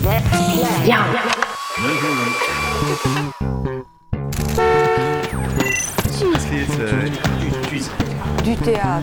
剧场，剧剧场，du 场。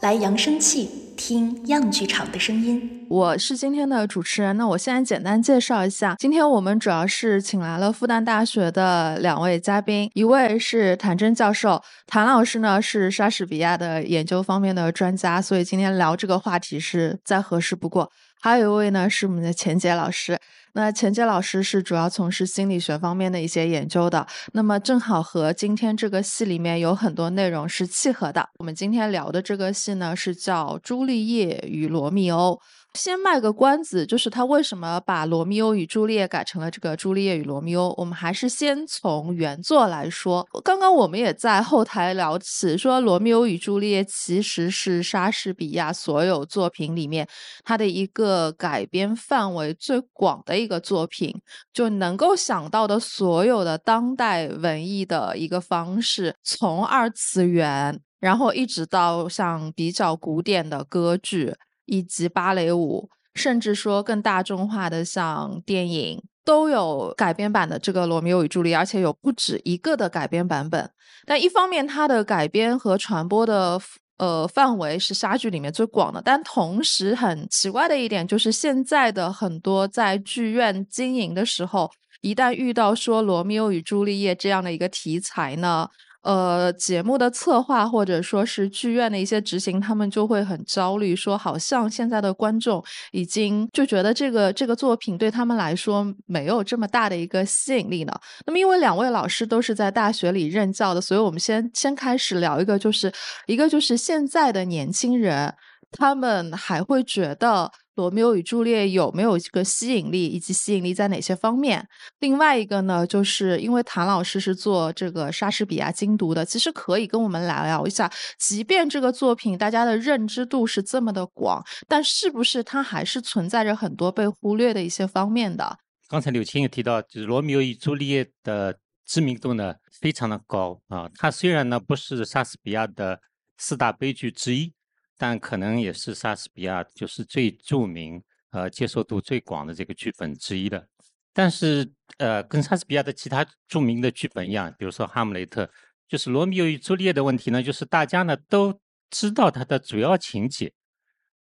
来扬声器。听样剧场的声音。我是今天的主持人，那我现在简单介绍一下，今天我们主要是请来了复旦大学的两位嘉宾，一位是谭真教授，谭老师呢是莎士比亚的研究方面的专家，所以今天聊这个话题是再合适不过。还有一位呢是我们的钱杰老师，那钱杰老师是主要从事心理学方面的一些研究的，那么正好和今天这个戏里面有很多内容是契合的。我们今天聊的这个戏呢是叫《朱丽叶与罗密欧》。先卖个关子，就是他为什么把《罗密欧与朱丽叶》改成了这个《朱丽叶与罗密欧》？我们还是先从原作来说。刚刚我们也在后台聊起，说《罗密欧与朱丽叶》其实是莎士比亚所有作品里面他的一个改编范围最广的一个作品，就能够想到的所有的当代文艺的一个方式，从二次元，然后一直到像比较古典的歌剧。以及芭蕾舞，甚至说更大众化的像电影，都有改编版的这个《罗密欧与朱丽叶》，而且有不止一个的改编版本。但一方面，它的改编和传播的呃范围是莎剧里面最广的，但同时很奇怪的一点就是，现在的很多在剧院经营的时候，一旦遇到说《罗密欧与朱丽叶》这样的一个题材呢？呃，节目的策划或者说是剧院的一些执行，他们就会很焦虑，说好像现在的观众已经就觉得这个这个作品对他们来说没有这么大的一个吸引力呢。那么，因为两位老师都是在大学里任教的，所以我们先先开始聊一个，就是一个就是现在的年轻人，他们还会觉得。罗密欧与朱丽叶有没有一个吸引力，以及吸引力在哪些方面？另外一个呢，就是因为谭老师是做这个莎士比亚精读的，其实可以跟我们来聊一下，即便这个作品大家的认知度是这么的广，但是不是它还是存在着很多被忽略的一些方面的？刚才柳青也提到，就是罗密欧与朱丽叶的知名度呢非常的高啊，它虽然呢不是莎士比亚的四大悲剧之一。但可能也是莎士比亚就是最著名、呃接受度最广的这个剧本之一的。但是，呃，跟莎士比亚的其他著名的剧本一样，比如说《哈姆雷特》，就是《罗密欧与朱丽叶》的问题呢，就是大家呢都知道它的主要情节，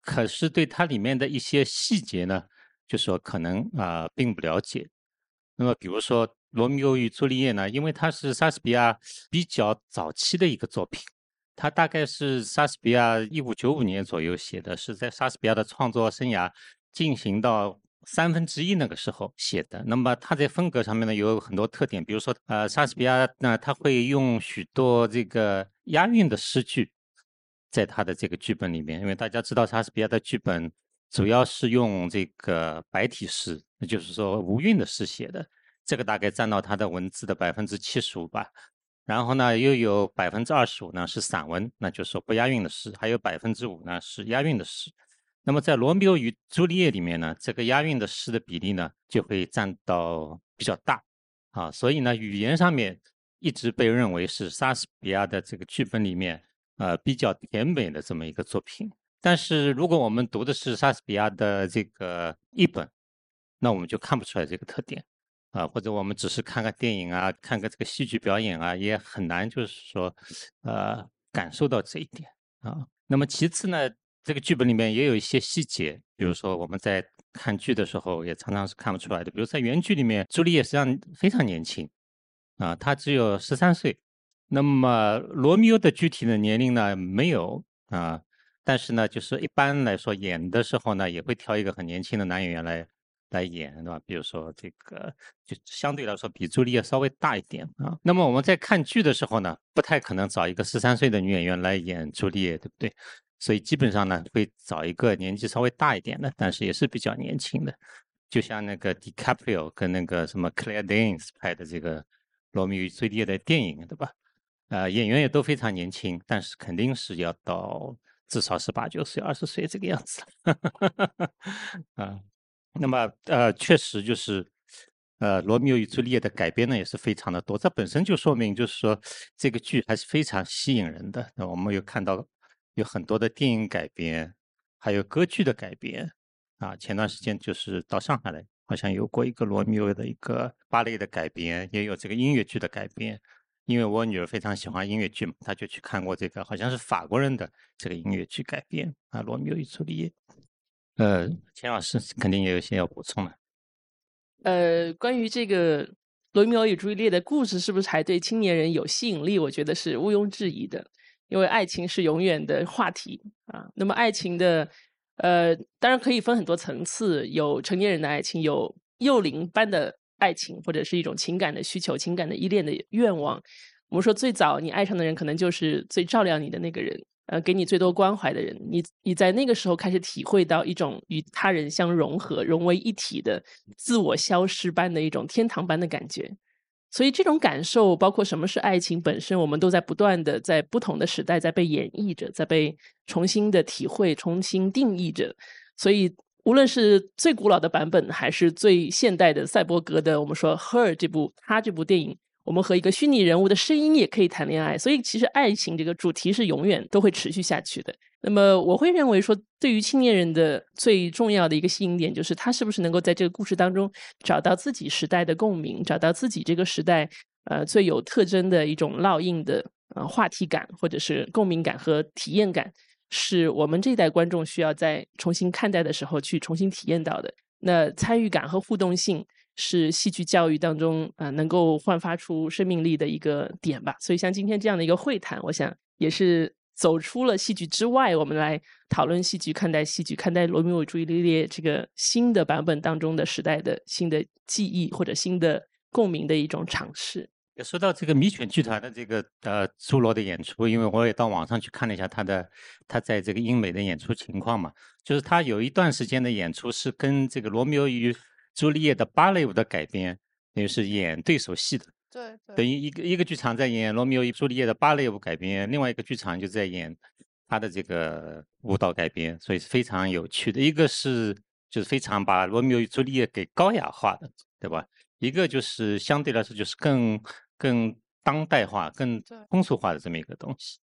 可是对它里面的一些细节呢，就说可能啊并不了解。那么，比如说《罗密欧与朱丽叶》呢，因为它是莎士比亚比较早期的一个作品。他大概是莎士比亚一五九五年左右写的，是在莎士比亚的创作生涯进行到三分之一那个时候写的。那么他在风格上面呢有很多特点，比如说，呃，莎士比亚那他会用许多这个押韵的诗句在他的这个剧本里面，因为大家知道莎士比亚的剧本主要是用这个白体诗，那就是说无韵的诗写的，这个大概占到他的文字的百分之七十五吧。然后呢，又有百分之二十五呢是散文，那就是说不押韵的诗，还有百分之五呢是押韵的诗。那么在《罗密欧与朱丽叶》里面呢，这个押韵的诗的比例呢就会占到比较大啊，所以呢，语言上面一直被认为是莎士比亚的这个剧本里面呃比较甜美的这么一个作品。但是如果我们读的是莎士比亚的这个译本，那我们就看不出来这个特点。啊，或者我们只是看个电影啊，看个这个戏剧表演啊，也很难就是说，呃，感受到这一点啊。那么其次呢，这个剧本里面也有一些细节，比如说我们在看剧的时候也常常是看不出来的。比如在原剧里面，朱丽叶实际上非常年轻啊，她只有十三岁。那么罗密欧的具体的年龄呢没有啊，但是呢，就是一般来说演的时候呢，也会挑一个很年轻的男演员来。来演对吧？比如说这个，就相对来说比朱丽叶稍微大一点啊。那么我们在看剧的时候呢，不太可能找一个十三岁的女演员来演朱丽叶，对不对？所以基本上呢，会找一个年纪稍微大一点的，但是也是比较年轻的。就像那个 DiCaprio 跟那个什么 Claire Danes 拍的这个《罗密欧与朱丽叶》的电影，对吧？呃，演员也都非常年轻，但是肯定是要到至少是八九岁、二十岁这个样子 啊。那么，呃，确实就是，呃，《罗密欧与朱丽叶》的改编呢也是非常的多，这本身就说明就是说这个剧还是非常吸引人的。那我们有看到有很多的电影改编还有歌剧的改编啊。前段时间就是到上海来，好像有过一个罗密欧的一个芭蕾的改编，也有这个音乐剧的改编。因为我女儿非常喜欢音乐剧嘛，她就去看过这个，好像是法国人的这个音乐剧改编啊，《罗密欧与朱丽叶》。呃，钱老师肯定也有些要补充的。呃，关于这个《罗密欧与朱丽叶》的故事，是不是还对青年人有吸引力？我觉得是毋庸置疑的，因为爱情是永远的话题啊。那么，爱情的呃，当然可以分很多层次，有成年人的爱情，有幼龄般的爱情，或者是一种情感的需求、情感的依恋的愿望。我们说，最早你爱上的人，可能就是最照亮你的那个人。呃，给你最多关怀的人，你你在那个时候开始体会到一种与他人相融合、融为一体的自我消失般的一种天堂般的感觉。所以这种感受，包括什么是爱情本身，我们都在不断的在不同的时代在被演绎着，在被重新的体会、重新定义着。所以，无论是最古老的版本，还是最现代的赛博格的，我们说《Her》这部他这部电影。我们和一个虚拟人物的声音也可以谈恋爱，所以其实爱情这个主题是永远都会持续下去的。那么我会认为说，对于青年人的最重要的一个吸引点，就是他是不是能够在这个故事当中找到自己时代的共鸣，找到自己这个时代呃最有特征的一种烙印的呃话题感，或者是共鸣感和体验感，是我们这一代观众需要在重新看待的时候去重新体验到的。那参与感和互动性。是戏剧教育当中啊，能够焕发出生命力的一个点吧。所以像今天这样的一个会谈，我想也是走出了戏剧之外，我们来讨论戏剧、看待戏剧、看待《罗密欧与朱丽叶》这个新的版本当中的时代的新的记忆或者新的共鸣的一种尝试。说到这个米犬剧团的这个呃朱罗的演出，因为我也到网上去看了一下他的他在这个英美的演出情况嘛，就是他有一段时间的演出是跟这个《罗密欧与》。朱丽叶的芭蕾舞的改编，等于是演对手戏的，对，等于一个一个剧场在演罗密欧与朱丽叶的芭蕾舞改编，另外一个剧场就在演他的这个舞蹈改编，所以是非常有趣的。一个是就是非常把罗密欧与朱丽叶给高雅化的，对吧？一个就是相对来说就是更更当代化、更通俗化的这么一个东西。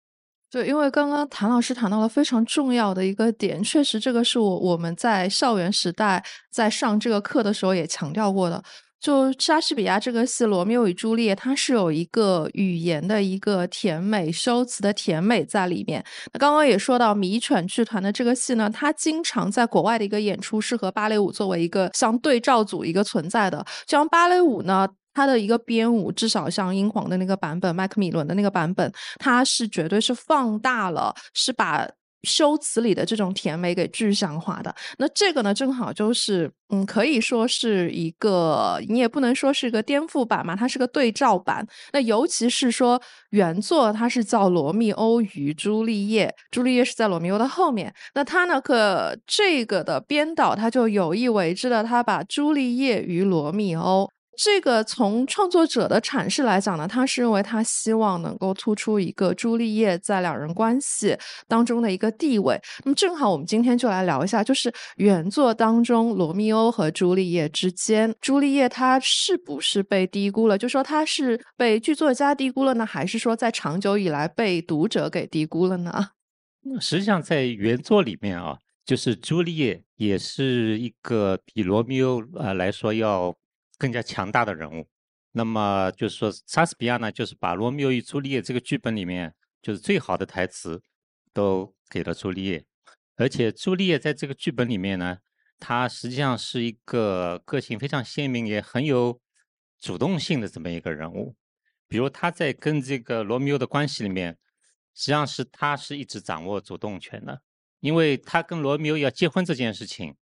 对，因为刚刚谭老师谈到了非常重要的一个点，确实这个是我我们在校园时代在上这个课的时候也强调过的。就莎士比亚这个戏《罗密欧与朱丽叶》，它是有一个语言的一个甜美、修辞的甜美在里面。那刚刚也说到迷犬剧团的这个戏呢，它经常在国外的一个演出是和芭蕾舞作为一个相对照组一个存在的，像芭蕾舞呢。它的一个编舞，至少像英皇的那个版本，麦克米伦的那个版本，它是绝对是放大了，是把修辞里的这种甜美给具象化的。那这个呢，正好就是，嗯，可以说是一个，你也不能说是一个颠覆版嘛，它是个对照版。那尤其是说原作它是叫《罗密欧与朱丽叶》，朱丽叶是在罗密欧的后面。那它呢，可这个的编导他就有意为之的，他把朱丽叶与罗密欧。这个从创作者的阐释来讲呢，他是认为他希望能够突出一个朱丽叶在两人关系当中的一个地位。那么正好我们今天就来聊一下，就是原作当中罗密欧和朱丽叶之间，朱丽叶她是不是被低估了？就说她是被剧作家低估了呢，还是说在长久以来被读者给低估了呢？实际上在原作里面啊，就是朱丽叶也是一个比罗密欧啊来说要。更加强大的人物，那么就是说，莎士比亚呢，就是把《罗密欧与朱丽叶》这个剧本里面，就是最好的台词都给了朱丽叶，而且朱丽叶在这个剧本里面呢，她实际上是一个个性非常鲜明，也很有主动性的这么一个人物。比如她在跟这个罗密欧的关系里面，实际上是她是一直掌握主动权的，因为她跟罗密欧要结婚这件事情，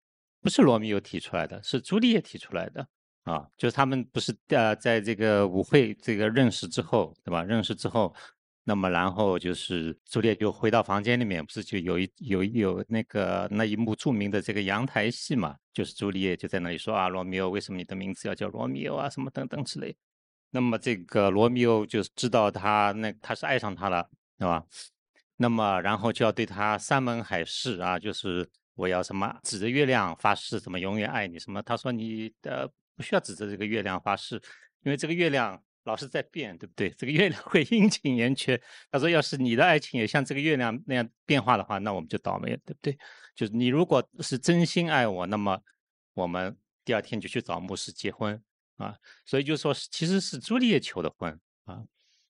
不是罗密欧提出来的，是朱丽叶提出来的。啊，就是他们不是呃，在这个舞会这个认识之后，对吧？认识之后，那么然后就是朱丽叶就回到房间里面，不是就有一有有那个那一幕著名的这个阳台戏嘛？就是朱丽叶就在那里说啊，罗密欧，为什么你的名字要叫罗密欧啊？什么等等之类。那么这个罗密欧就知道他那他是爱上他了，对吧？那么然后就要对他山盟海誓啊，就是我要什么指着月亮发誓，什么永远爱你什么？他说你的。不需要指着这个月亮发誓，因为这个月亮老是在变，对不对？这个月亮会阴晴圆缺。他说，要是你的爱情也像这个月亮那样变化的话，那我们就倒霉了，对不对？就是你如果是真心爱我，那么我们第二天就去找牧师结婚啊。所以就说是，其实是朱丽叶求的婚啊。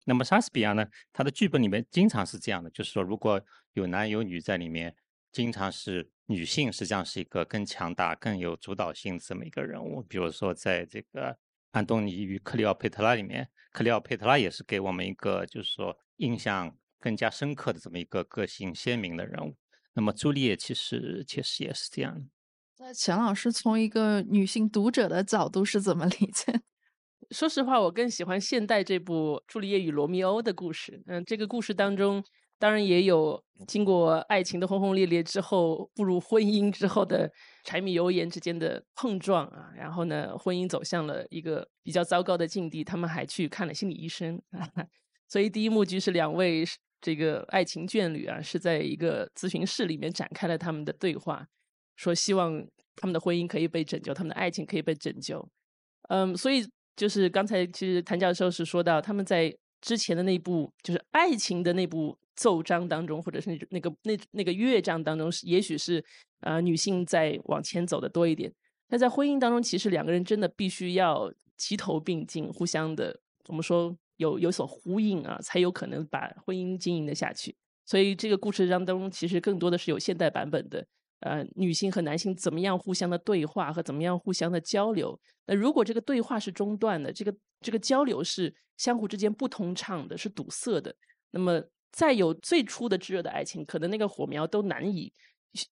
那么莎士比亚呢，他的剧本里面经常是这样的，就是说如果有男有女在里面，经常是女性实际上是一个更强大、更有主导性这么一个人物。比如说在这个。安东尼与克里奥佩特拉里面，克里奥佩特拉也是给我们一个就是说印象更加深刻的这么一个个性鲜明的人物。那么朱丽叶其实其实也是这样。那钱老师从一个女性读者的角度是怎么理解？说实话，我更喜欢现代这部《朱丽叶与罗密欧》的故事。嗯，这个故事当中。当然也有经过爱情的轰轰烈烈之后，步入婚姻之后的柴米油盐之间的碰撞啊，然后呢，婚姻走向了一个比较糟糕的境地，他们还去看了心理医生啊。所以第一幕剧是两位这个爱情眷侣啊，是在一个咨询室里面展开了他们的对话，说希望他们的婚姻可以被拯救，他们的爱情可以被拯救。嗯，所以就是刚才其实谭教授是说到他们在之前的那部就是爱情的那部。奏章当中，或者是那那个那那个乐章当中，也许是呃女性在往前走的多一点。那在婚姻当中，其实两个人真的必须要齐头并进，互相的怎么说有有所呼应啊，才有可能把婚姻经营的下去。所以这个故事当中，其实更多的是有现代版本的呃女性和男性怎么样互相的对话和怎么样互相的交流。那如果这个对话是中断的，这个这个交流是相互之间不通畅的，是堵塞的，那么。再有最初的炙热的爱情，可能那个火苗都难以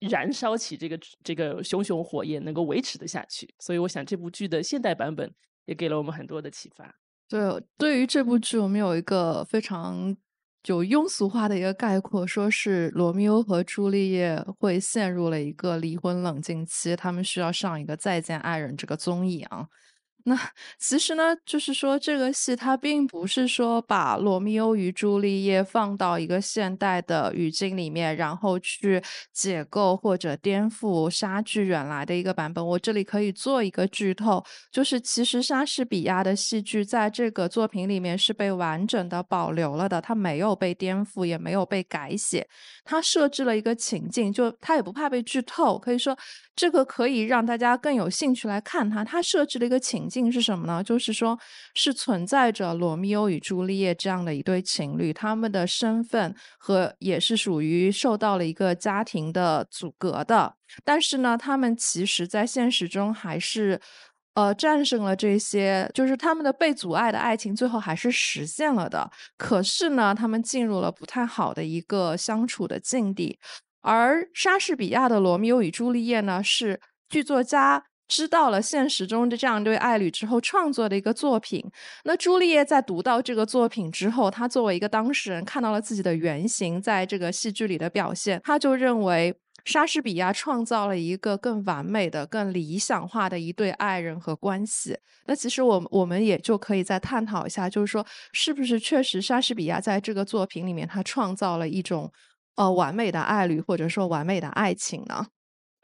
燃烧起这个这个熊熊火焰，能够维持的下去。所以，我想这部剧的现代版本也给了我们很多的启发。对，对于这部剧，我们有一个非常就庸俗化的一个概括，说是罗密欧和朱丽叶会陷入了一个离婚冷静期，他们需要上一个再见爱人这个综艺啊。那其实呢，就是说这个戏它并不是说把罗密欧与朱丽叶放到一个现代的语境里面，然后去解构或者颠覆莎剧原来的一个版本。我这里可以做一个剧透，就是其实莎士比亚的戏剧在这个作品里面是被完整的保留了的，它没有被颠覆，也没有被改写。它设置了一个情境，就它也不怕被剧透，可以说。这个可以让大家更有兴趣来看它。它设置了一个情境定是什么呢？就是说，是存在着罗密欧与朱丽叶这样的一对情侣，他们的身份和也是属于受到了一个家庭的阻隔的。但是呢，他们其实在现实中还是，呃，战胜了这些，就是他们的被阻碍的爱情，最后还是实现了的。可是呢，他们进入了不太好的一个相处的境地。而莎士比亚的《罗密欧与朱丽叶》呢，是剧作家知道了现实中的这样一对爱侣之后创作的一个作品。那朱丽叶在读到这个作品之后，她作为一个当事人，看到了自己的原型在这个戏剧里的表现，她就认为莎士比亚创造了一个更完美的、更理想化的一对爱人和关系。那其实我我们也就可以再探讨一下，就是说，是不是确实莎士比亚在这个作品里面，他创造了一种。呃，完美的爱侣或者说完美的爱情呢？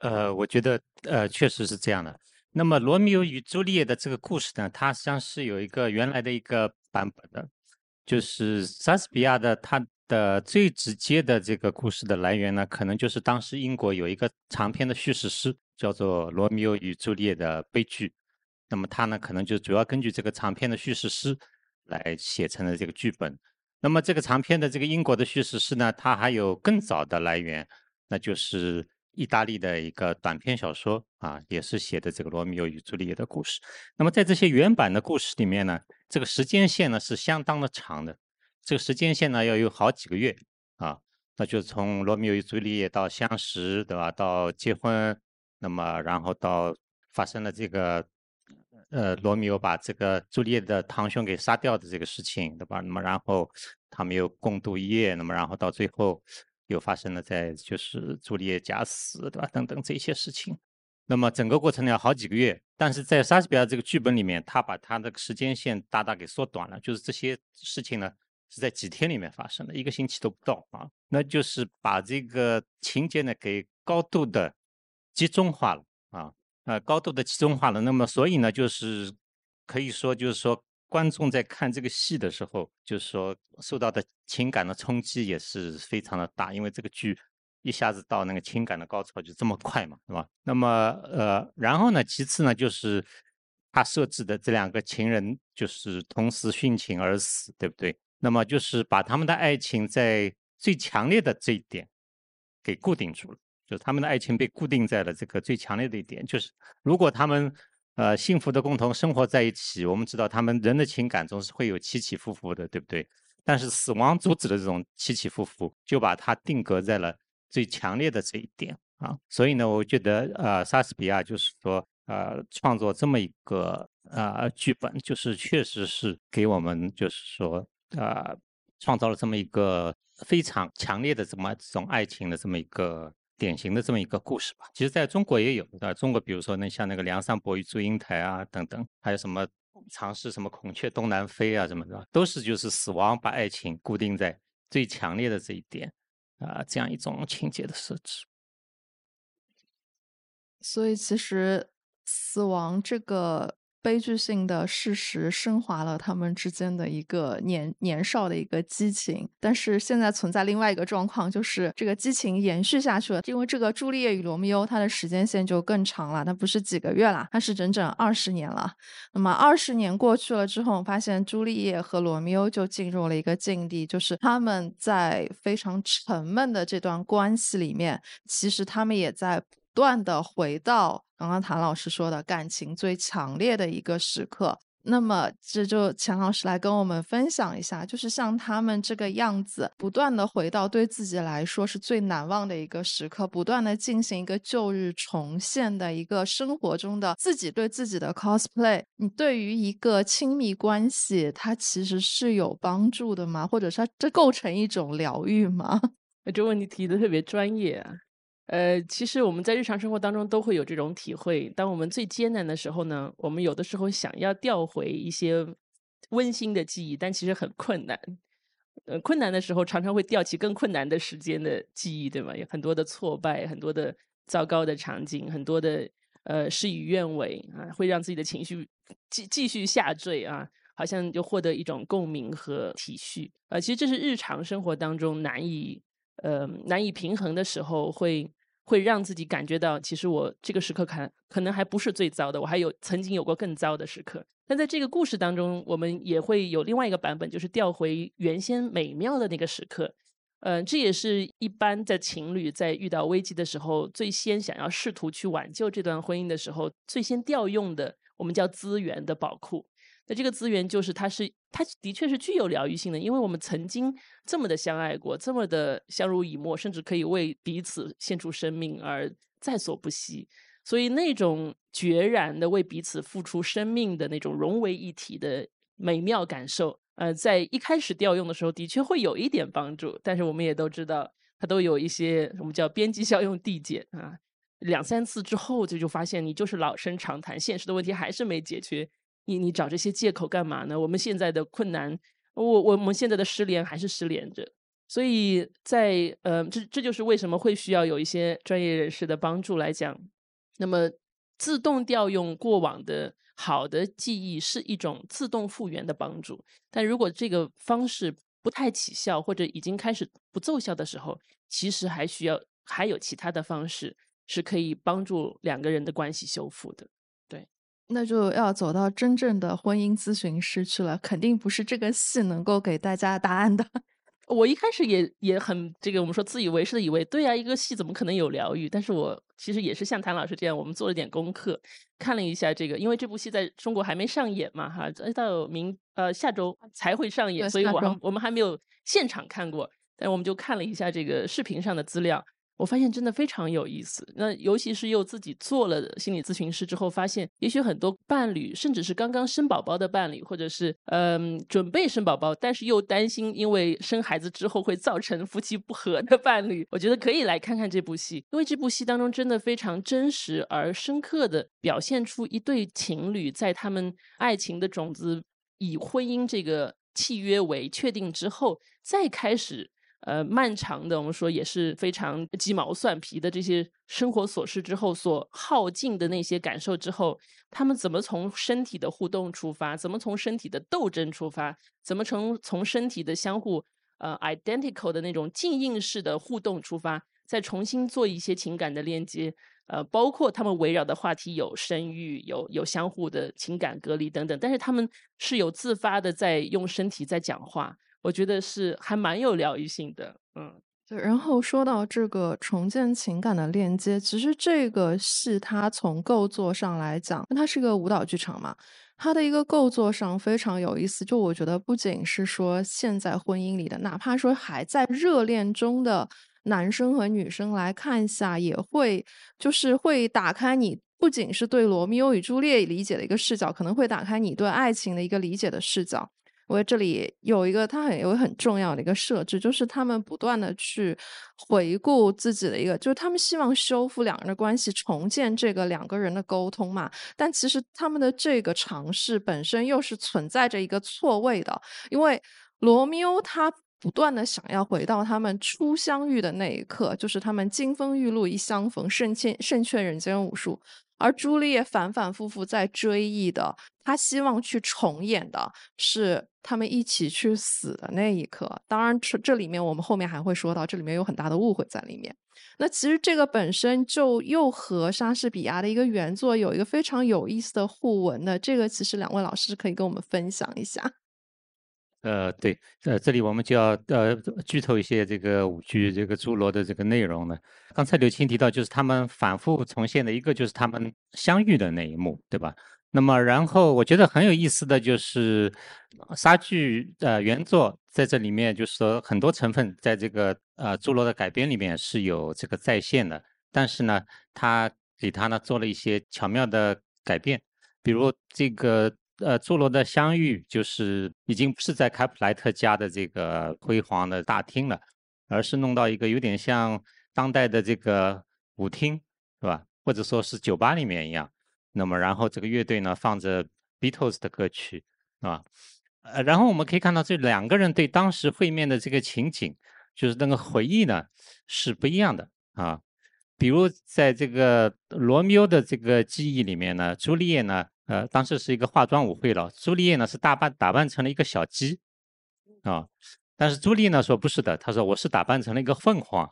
呃，我觉得呃，确实是这样的。那么《罗密欧与朱丽叶》的这个故事呢，它实际上是有一个原来的一个版本的，就是莎士比亚的他的最直接的这个故事的来源呢，可能就是当时英国有一个长篇的叙事诗，叫做《罗密欧与朱丽叶》的悲剧。那么他呢，可能就主要根据这个长篇的叙事诗来写成了这个剧本。那么这个长篇的这个英国的叙事诗呢，它还有更早的来源，那就是意大利的一个短篇小说啊，也是写的这个罗密欧与朱丽叶的故事。那么在这些原版的故事里面呢，这个时间线呢是相当的长的，这个时间线呢要有好几个月啊，那就从罗密欧与朱丽叶到相识，对吧？到结婚，那么然后到发生了这个。呃，罗密欧把这个朱丽叶的堂兄给杀掉的这个事情，对吧？那么然后他们又共度一夜，那么然后到最后又发生了在就是朱丽叶假死，对吧？等等这些事情，那么整个过程呢要好几个月，但是在莎士比亚这个剧本里面，他把他的时间线大大给缩短了，就是这些事情呢是在几天里面发生的，一个星期都不到啊，那就是把这个情节呢给高度的集中化了啊。呃，高度的集中化了，那么所以呢，就是可以说，就是说，观众在看这个戏的时候，就是说受到的情感的冲击也是非常的大，因为这个剧一下子到那个情感的高潮就这么快嘛，对吧？那么呃，然后呢，其次呢，就是他设置的这两个情人就是同时殉情而死，对不对？那么就是把他们的爱情在最强烈的这一点给固定住了，就他们的爱情被固定在了这个最强烈的一点，就是如果他们呃幸福的共同生活在一起，我们知道他们人的情感总是会有起起伏伏的，对不对？但是死亡阻止的这种起起伏伏，就把它定格在了最强烈的这一点啊。所以呢，我觉得呃，莎士比亚就是说呃，创作这么一个呃剧本，就是确实是给我们就是说。呃，创造了这么一个非常强烈的这么这种爱情的这么一个典型的这么一个故事吧。其实在中国也有，啊，中国比如说那像那个梁山伯与祝英台啊等等，还有什么尝试什么孔雀东南飞啊什么的，都是就是死亡把爱情固定在最强烈的这一点啊，这样一种情节的设置。所以其实死亡这个。悲剧性的事实升华了他们之间的一个年年少的一个激情，但是现在存在另外一个状况，就是这个激情延续下去了。因为这个《朱丽叶与罗密欧》，它的时间线就更长了，它不是几个月啦，它是整整二十年了。那么二十年过去了之后，发现朱丽叶和罗密欧就进入了一个境地，就是他们在非常沉闷的这段关系里面，其实他们也在。不断的回到刚刚谭老师说的感情最强烈的一个时刻，那么这就钱老师来跟我们分享一下，就是像他们这个样子，不断的回到对自己来说是最难忘的一个时刻，不断的进行一个旧日重现的一个生活中的自己对自己的 cosplay，你对于一个亲密关系，它其实是有帮助的吗？或者说这构成一种疗愈吗？这问题提的特别专业啊。呃，其实我们在日常生活当中都会有这种体会。当我们最艰难的时候呢，我们有的时候想要调回一些温馨的记忆，但其实很困难。呃，困难的时候常常会调起更困难的时间的记忆，对吗？有很多的挫败，很多的糟糕的场景，很多的呃事与愿违啊，会让自己的情绪继继续下坠啊，好像就获得一种共鸣和体恤。呃，其实这是日常生活当中难以。呃，难以平衡的时候，会会让自己感觉到，其实我这个时刻看可能还不是最糟的，我还有曾经有过更糟的时刻。但在这个故事当中，我们也会有另外一个版本，就是调回原先美妙的那个时刻。嗯，这也是一般在情侣在遇到危机的时候，最先想要试图去挽救这段婚姻的时候，最先调用的，我们叫资源的宝库。那这个资源就是，它是，它的确是具有疗愈性的，因为我们曾经这么的相爱过，这么的相濡以沫，甚至可以为彼此献出生命而在所不惜。所以那种决然的为彼此付出生命的那种融为一体的美妙感受，呃，在一开始调用的时候，的确会有一点帮助。但是我们也都知道，它都有一些我们叫边际效用递减啊，两三次之后，就就发现你就是老生常谈，现实的问题还是没解决。你你找这些借口干嘛呢？我们现在的困难，我我们现在的失联还是失联着，所以在呃，这这就是为什么会需要有一些专业人士的帮助来讲。那么，自动调用过往的好的记忆是一种自动复原的帮助，但如果这个方式不太起效或者已经开始不奏效的时候，其实还需要还有其他的方式是可以帮助两个人的关系修复的。那就要走到真正的婚姻咨询师去了，肯定不是这个戏能够给大家答案的。我一开始也也很这个，我们说自以为是的以为，对啊，一个戏怎么可能有疗愈？但是我其实也是像谭老师这样，我们做了点功课，看了一下这个，因为这部戏在中国还没上演嘛，哈，到明呃下周才会上演，所以我还我们还没有现场看过，但我们就看了一下这个视频上的资料。我发现真的非常有意思。那尤其是又自己做了心理咨询师之后，发现也许很多伴侣，甚至是刚刚生宝宝的伴侣，或者是嗯准备生宝宝，但是又担心因为生孩子之后会造成夫妻不和的伴侣，我觉得可以来看看这部戏，因为这部戏当中真的非常真实而深刻的表现出一对情侣在他们爱情的种子以婚姻这个契约为确定之后，再开始。呃漫长的，我们说也是非常鸡毛蒜皮的这些生活琐事之后所耗尽的那些感受之后，他们怎么从身体的互动出发，怎么从身体的斗争出发，怎么从从身体的相互呃 identical 的那种静应式的互动出发，再重新做一些情感的链接。呃，包括他们围绕的话题有生育，有有相互的情感隔离等等，但是他们是有自发的在用身体在讲话，我觉得是还蛮有疗愈性的，嗯。对，然后说到这个重建情感的链接，其实这个戏它从构作上来讲，它是一个舞蹈剧场嘛，它的一个构作上非常有意思。就我觉得不仅是说现在婚姻里的，哪怕说还在热恋中的。男生和女生来看一下，也会就是会打开你不仅是对罗密欧与朱丽叶理解的一个视角，可能会打开你对爱情的一个理解的视角。我这里有一个，它很有很重要的一个设置，就是他们不断的去回顾自己的一个，就是他们希望修复两人的关系，重建这个两个人的沟通嘛。但其实他们的这个尝试本身又是存在着一个错位的，因为罗密欧他。不断的想要回到他们初相遇的那一刻，就是他们金风玉露一相逢，胜却胜却人间无数。而朱丽叶反反复复在追忆的，她希望去重演的是他们一起去死的那一刻。当然，这这里面我们后面还会说到，这里面有很大的误会在里面。那其实这个本身就又和莎士比亚的一个原作有一个非常有意思的互文的，这个其实两位老师可以跟我们分享一下。呃，对，呃，这里我们就要呃剧透一些这个舞剧这个侏罗的这个内容呢。刚才刘青提到，就是他们反复重现的一个，就是他们相遇的那一幕，对吧？那么，然后我觉得很有意思的就是莎剧呃原作在这里面，就是说很多成分在这个呃侏罗的改编里面是有这个再现的，但是呢，他给他呢做了一些巧妙的改变，比如这个。呃，朱罗的相遇就是已经不是在开普莱特家的这个辉煌的大厅了，而是弄到一个有点像当代的这个舞厅，是吧？或者说是酒吧里面一样。那么，然后这个乐队呢放着 Beatles 的歌曲，是吧？呃，然后我们可以看到这两个人对当时会面的这个情景，就是那个回忆呢是不一样的啊。比如在这个罗密欧的这个记忆里面呢，朱丽叶呢。呃，当时是一个化妆舞会了，朱丽叶呢是打扮打扮成了一个小鸡，啊，但是朱丽呢说不是的，她说我是打扮成了一个凤凰，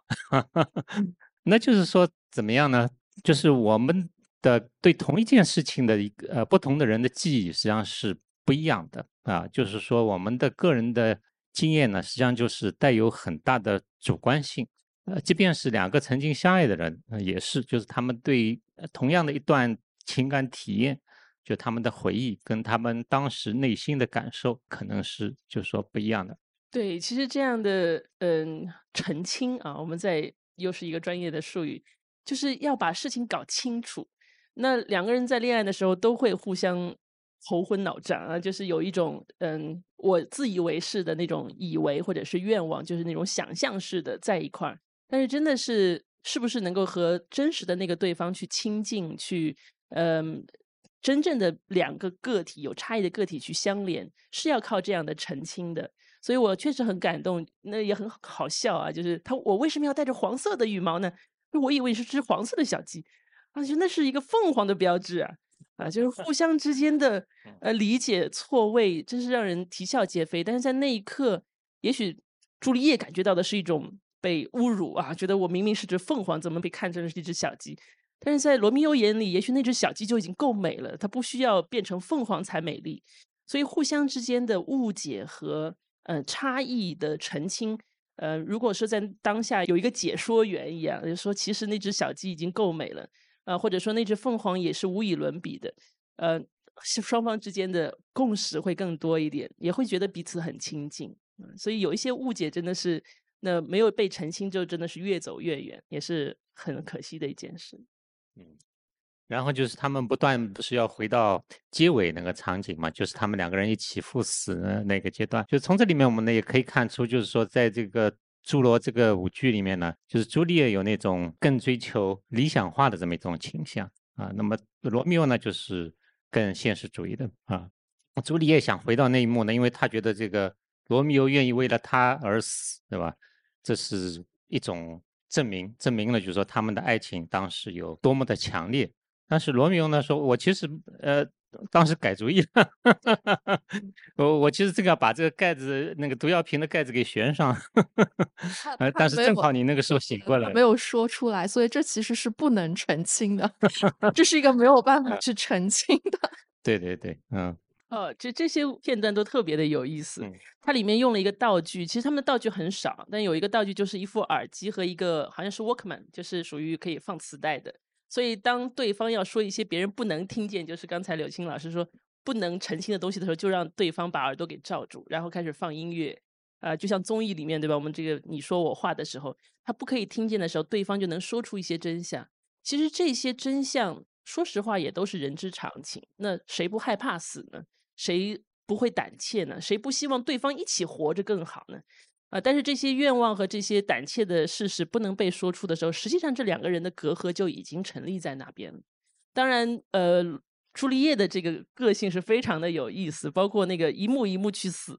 那就是说怎么样呢？就是我们的对同一件事情的一个呃不同的人的记忆实际上是不一样的啊，就是说我们的个人的经验呢实际上就是带有很大的主观性，呃，即便是两个曾经相爱的人，呃、也是，就是他们对同样的一段情感体验。就他们的回忆跟他们当时内心的感受，可能是就说不一样的。对，其实这样的嗯澄清啊，我们在又是一个专业的术语，就是要把事情搞清楚。那两个人在恋爱的时候都会互相头昏脑胀啊，就是有一种嗯我自以为是的那种以为或者是愿望，就是那种想象式的在一块儿。但是真的是是不是能够和真实的那个对方去亲近，去嗯。真正的两个个体有差异的个体去相连，是要靠这样的澄清的。所以我确实很感动，那也很好笑啊。就是他，我为什么要带着黄色的羽毛呢？我以为你是只黄色的小鸡，啊，就那是一个凤凰的标志啊！啊，就是互相之间的 呃理解错位，真是让人啼笑皆非。但是在那一刻，也许朱丽叶感觉到的是一种被侮辱啊，觉得我明明是只凤凰，怎么被看成是一只小鸡？但是在罗密欧眼里，也许那只小鸡就已经够美了，它不需要变成凤凰才美丽。所以互相之间的误解和呃差异的澄清，呃，如果说在当下有一个解说员一样，就说其实那只小鸡已经够美了，呃，或者说那只凤凰也是无以伦比的，呃，双方之间的共识会更多一点，也会觉得彼此很亲近。所以有一些误解真的是那没有被澄清，就真的是越走越远，也是很可惜的一件事。嗯，然后就是他们不断不是要回到结尾那个场景嘛，就是他们两个人一起赴死的那个阶段。就从这里面我们呢也可以看出，就是说在这个朱罗这个舞剧里面呢，就是朱丽叶有那种更追求理想化的这么一种倾向啊。那么罗密欧呢就是更现实主义的啊。朱丽叶想回到那一幕呢，因为他觉得这个罗密欧愿意为了他而死，对吧？这是一种证明，证明了就是说他们的爱情当时有多么的强烈。但是罗密欧呢说，我其实呃当时改主意了，我我其实这个要把这个盖子那个毒药瓶的盖子给旋上，呃，但是正好你那个时候醒过来，没有说出来，所以这其实是不能澄清的，这是一个没有办法去澄清的。对对对，嗯。哦，这这些片段都特别的有意思。嗯它里面用了一个道具，其实他们的道具很少，但有一个道具就是一副耳机和一个好像是 Walkman，就是属于可以放磁带的。所以当对方要说一些别人不能听见，就是刚才柳青老师说不能澄清的东西的时候，就让对方把耳朵给罩住，然后开始放音乐。啊、就像综艺里面对吧？我们这个你说我话的时候，他不可以听见的时候，对方就能说出一些真相。其实这些真相，说实话也都是人之常情。那谁不害怕死呢？谁不会胆怯呢？谁不希望对方一起活着更好呢？啊、但是这些愿望和这些胆怯的事实不能被说出的时候，实际上这两个人的隔阂就已经成立在那边了。当然，呃，朱丽叶的这个个性是非常的有意思，包括那个一幕一幕去死，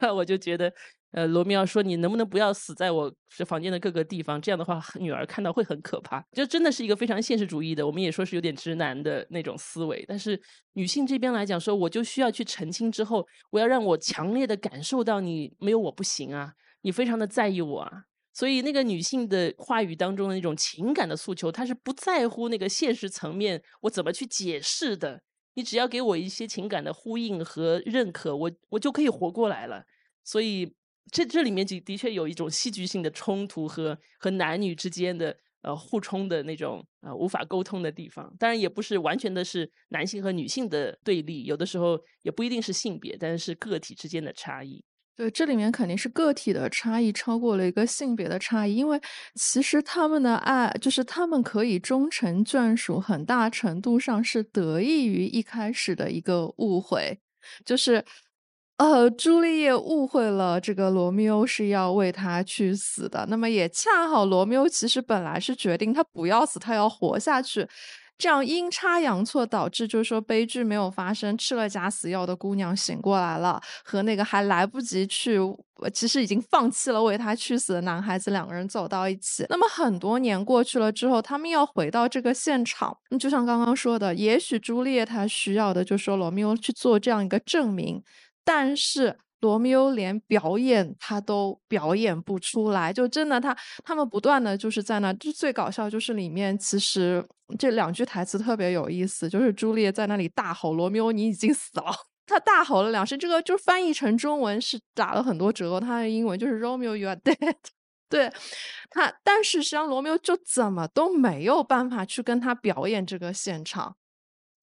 我就觉得，呃，罗密欧说你能不能不要死在我这房间的各个地方？这样的话，女儿看到会很可怕。就真的是一个非常现实主义的，我们也说是有点直男的那种思维。但是女性这边来讲说，我就需要去澄清之后，我要让我强烈的感受到你没有我不行啊，你非常的在意我啊。所以，那个女性的话语当中的那种情感的诉求，她是不在乎那个现实层面我怎么去解释的。你只要给我一些情感的呼应和认可，我我就可以活过来了。所以，这这里面的的确有一种戏剧性的冲突和和男女之间的呃互冲的那种呃无法沟通的地方。当然，也不是完全的是男性和女性的对立，有的时候也不一定是性别，但是个体之间的差异。对，这里面肯定是个体的差异超过了一个性别的差异，因为其实他们的爱，就是他们可以终成眷属，很大程度上是得益于一开始的一个误会，就是。呃，朱丽叶误会了这个罗密欧是要为他去死的，那么也恰好罗密欧其实本来是决定他不要死，他要活下去，这样阴差阳错导致就是说悲剧没有发生，吃了假死药的姑娘醒过来了，和那个还来不及去，其实已经放弃了为他去死的男孩子两个人走到一起。那么很多年过去了之后，他们要回到这个现场，那就像刚刚说的，也许朱丽叶她需要的就是说罗密欧去做这样一个证明，但是。罗密欧连表演他都表演不出来，就真的他他们不断的就是在那，就最搞笑就是里面其实这两句台词特别有意思，就是朱丽叶在那里大吼：“罗密欧，你已经死了！” 他大吼了两声，这个就翻译成中文是打了很多折，他的英文就是 “Romeo, you are dead”。对他，但是实际上罗密欧就怎么都没有办法去跟他表演这个现场。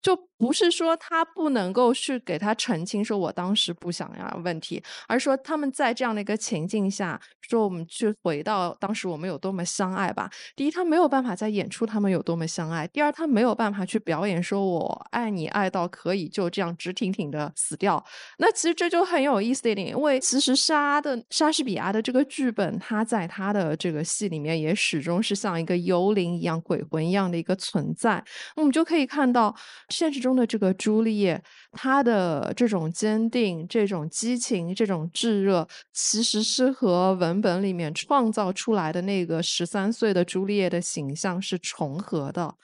就不是说他不能够去给他澄清，说我当时不想要问题，而说他们在这样的一个情境下，说我们去回到当时我们有多么相爱吧。第一，他没有办法再演出他们有多么相爱；第二，他没有办法去表演说我爱你爱到可以就这样直挺挺的死掉。那其实这就很有意思的一点，因为其实莎的莎士比亚的这个剧本，他在他的这个戏里面也始终是像一个幽灵一样、鬼魂一样的一个存在。我们就可以看到现实中的这个朱丽叶，她的这种坚定、这种激情、这种炙热，其实是和文本里面创造出来的那个十三岁的朱丽叶的形象是重合的。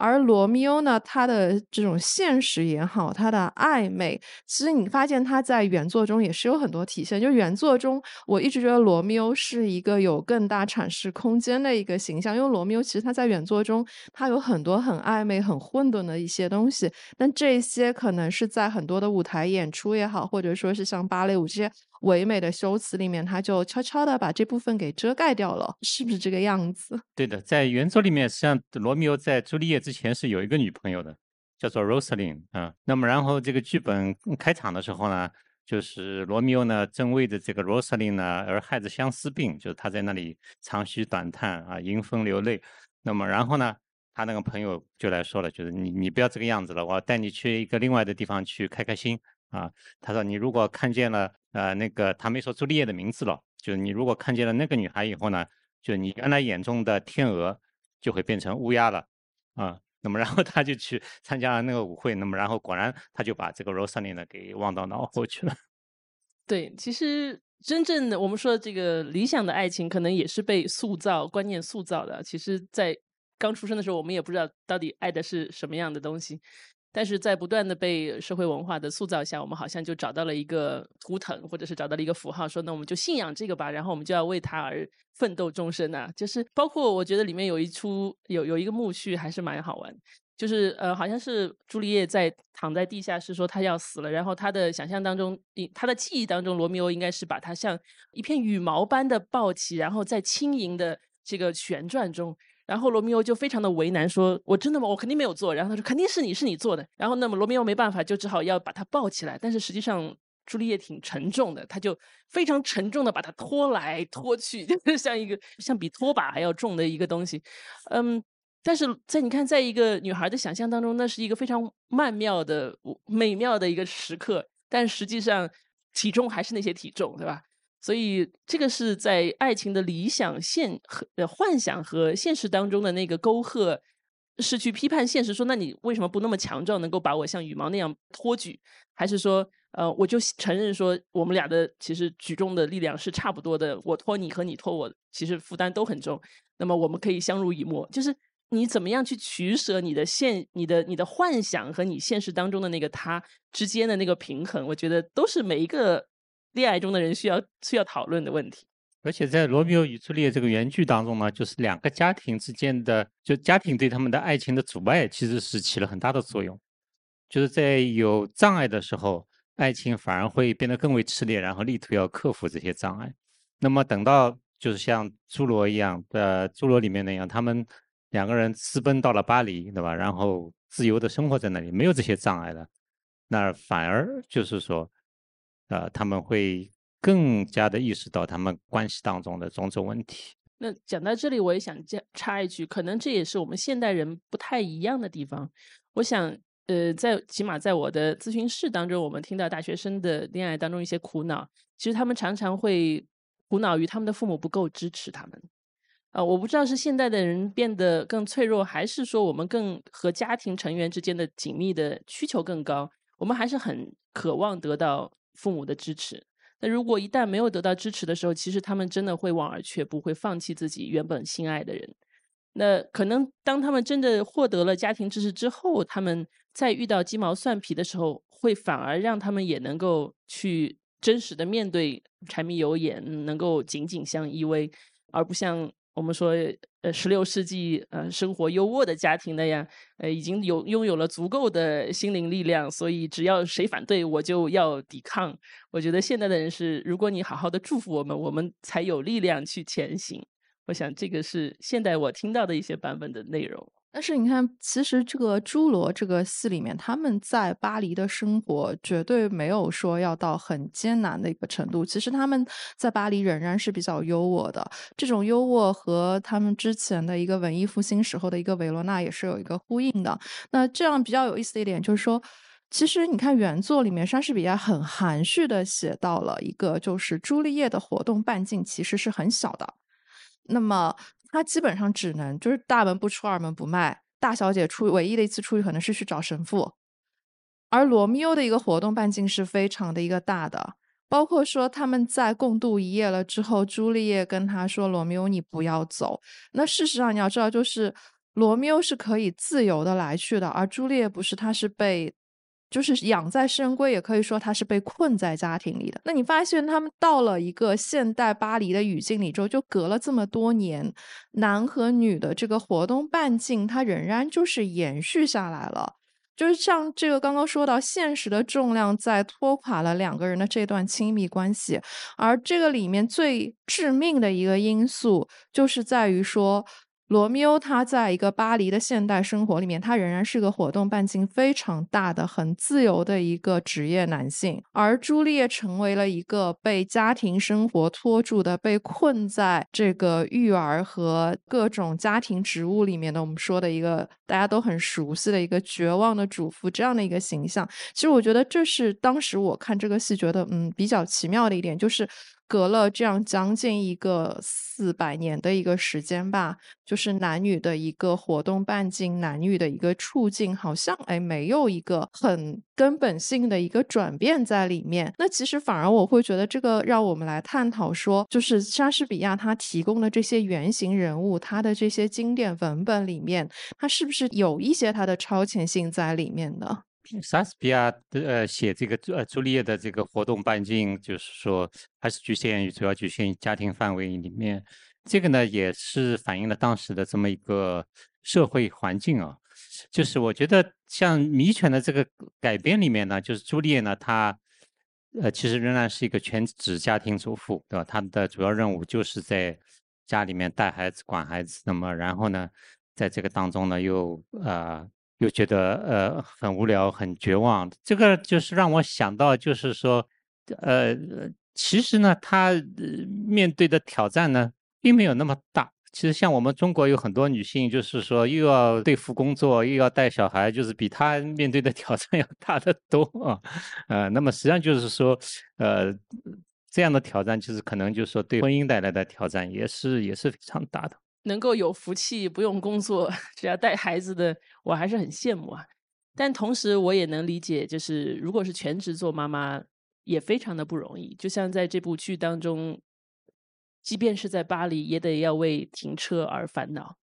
而罗密欧呢，他的这种现实也好，他的暧昧，其实你发现他在原作中也是有很多体现。就原作中，我一直觉得罗密欧是一个有更大阐释空间的一个形象，因为罗密欧其实他在原作中，他有很多很暧昧、很混沌的一些东西，但这些可能是在很多的舞台演出也好，或者说是像芭蕾舞这些唯美的修辞里面，他就悄悄的把这部分给遮盖掉了，是不是这个样子？对的，在原作里面，实际上罗密欧在朱丽叶之前是有一个女朋友的，叫做 Rosalind 啊。那么，然后这个剧本开场的时候呢，就是罗密欧呢正为着这个 Rosalind 呢而害着相思病，就是他在那里长吁短叹啊，迎风流泪。那么，然后呢，他那个朋友就来说了，就是你你不要这个样子了，我带你去一个另外的地方去开开心啊。他说你如果看见了呃那个他没说朱丽叶的名字了，就是你如果看见了那个女孩以后呢。就你原来眼中的天鹅就会变成乌鸦了啊。那么，然后他就去参加了那个舞会。那么，然后果然他就把这个 Rosalind 呢给忘到脑后去了。对，其实真正的我们说这个理想的爱情，可能也是被塑造观念塑造的。其实，在刚出生的时候，我们也不知道到底爱的是什么样的东西。但是在不断的被社会文化的塑造下，我们好像就找到了一个图腾，或者是找到了一个符号，说那我们就信仰这个吧，然后我们就要为它而奋斗终身啊！就是包括我觉得里面有一出有有一个墓序还是蛮好玩，就是呃好像是朱丽叶在躺在地下室说她要死了，然后她的想象当中，她的记忆当中，罗密欧应该是把她像一片羽毛般的抱起，然后在轻盈的这个旋转中。然后罗密欧就非常的为难，说：“我真的吗？我肯定没有做。”然后他说：“肯定是你是你做的。”然后那么罗密欧没办法，就只好要把他抱起来。但是实际上朱丽叶挺沉重的，他就非常沉重的把他拖来拖去，就是像一个像比拖把还要重的一个东西。嗯，但是在你看，在一个女孩的想象当中，那是一个非常曼妙的、美妙的一个时刻。但实际上体重还是那些体重，对吧？所以，这个是在爱情的理想、现和幻想和现实当中的那个沟壑，是去批判现实，说那你为什么不那么强壮，能够把我像羽毛那样托举？还是说，呃，我就承认说，我们俩的其实举重的力量是差不多的，我托你和你托我，其实负担都很重，那么我们可以相濡以沫。就是你怎么样去取舍你的现、你的、你的幻想和你现实当中的那个他之间的那个平衡，我觉得都是每一个。恋爱中的人需要需要讨论的问题，而且在《罗密欧与朱丽叶》这个原剧当中呢，就是两个家庭之间的，就家庭对他们的爱情的阻碍，其实是起了很大的作用。就是在有障碍的时候，爱情反而会变得更为炽烈，然后力图要克服这些障碍。那么等到就是像朱罗一样的《朱罗》里面那样，他们两个人私奔到了巴黎，对吧？然后自由的生活在那里，没有这些障碍了，那反而就是说。呃，他们会更加的意识到他们关系当中的种种问题。那讲到这里，我也想加插一句，可能这也是我们现代人不太一样的地方。我想，呃，在起码在我的咨询室当中，我们听到大学生的恋爱当中一些苦恼，其实他们常常会苦恼于他们的父母不够支持他们。啊，我不知道是现代的人变得更脆弱，还是说我们更和家庭成员之间的紧密的需求更高，我们还是很渴望得到。父母的支持，那如果一旦没有得到支持的时候，其实他们真的会望而却步，会放弃自己原本心爱的人。那可能当他们真的获得了家庭支持之后，他们在遇到鸡毛蒜皮的时候，会反而让他们也能够去真实的面对柴米油盐，能够紧紧相依偎，而不像。我们说，呃，十六世纪，呃，生活优渥的家庭那样，呃，已经有拥有了足够的心灵力量，所以只要谁反对，我就要抵抗。我觉得现代的人是，如果你好好的祝福我们，我们才有力量去前行。我想这个是现代我听到的一些版本的内容。但是你看，其实这个《侏罗》这个戏里面，他们在巴黎的生活绝对没有说要到很艰难的一个程度。其实他们在巴黎仍然是比较优渥的。这种优渥和他们之前的一个文艺复兴时候的一个维罗纳也是有一个呼应的。那这样比较有意思的一点就是说，其实你看原作里面，莎士比亚很含蓄的写到了一个，就是朱丽叶的活动半径其实是很小的。那么。他基本上只能就是大门不出二门不迈，大小姐出唯一的一次出去可能是去找神父，而罗密欧的一个活动半径是非常的一个大的，包括说他们在共度一夜了之后，朱丽叶跟他说：“罗密欧，你不要走。”那事实上你要知道，就是罗密欧是可以自由的来去的，而朱丽叶不是，他是被。就是养在深闺，也可以说他是被困在家庭里的。那你发现他们到了一个现代巴黎的语境里之后，就隔了这么多年，男和女的这个活动半径，它仍然就是延续下来了。就是像这个刚刚说到，现实的重量在拖垮了两个人的这段亲密关系，而这个里面最致命的一个因素，就是在于说。罗密欧他在一个巴黎的现代生活里面，他仍然是个活动半径非常大的、很自由的一个职业男性，而朱丽叶成为了一个被家庭生活拖住的、被困在这个育儿和各种家庭职务里面的，我们说的一个大家都很熟悉的一个绝望的主妇这样的一个形象。其实我觉得这是当时我看这个戏觉得嗯比较奇妙的一点，就是。隔了这样将近一个四百年的一个时间吧，就是男女的一个活动半径，男女的一个处境，好像哎没有一个很根本性的一个转变在里面。那其实反而我会觉得这个让我们来探讨说，就是莎士比亚他提供的这些原型人物，他的这些经典文本里面，他是不是有一些他的超前性在里面的？莎士比亚的呃写这个呃朱丽叶的这个活动半径，就是说还是局限于主要局限于家庭范围里面。这个呢也是反映了当时的这么一个社会环境啊。就是我觉得像迷犬的这个改编里面呢，就是朱丽叶呢，她呃其实仍然是一个全职家庭主妇，对吧？她的主要任务就是在家里面带孩子、管孩子。那么然后呢，在这个当中呢，又啊。又觉得呃很无聊、很绝望，这个就是让我想到，就是说，呃，其实呢，他面对的挑战呢，并没有那么大。其实像我们中国有很多女性，就是说又要对付工作，又要带小孩，就是比她面对的挑战要大得多啊。呃，那么实际上就是说，呃，这样的挑战，其实可能就是说对婚姻带来的挑战也是也是非常大的。能够有福气不用工作，只要带孩子的，我还是很羡慕啊。但同时，我也能理解，就是如果是全职做妈妈，也非常的不容易。就像在这部剧当中，即便是在巴黎，也得要为停车而烦恼。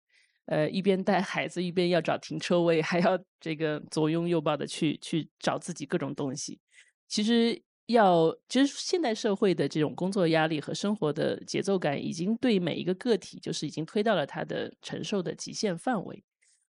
呃，一边带孩子，一边要找停车位，还要这个左拥右抱的去去找自己各种东西。其实。要，其实现代社会的这种工作压力和生活的节奏感，已经对每一个个体，就是已经推到了他的承受的极限范围。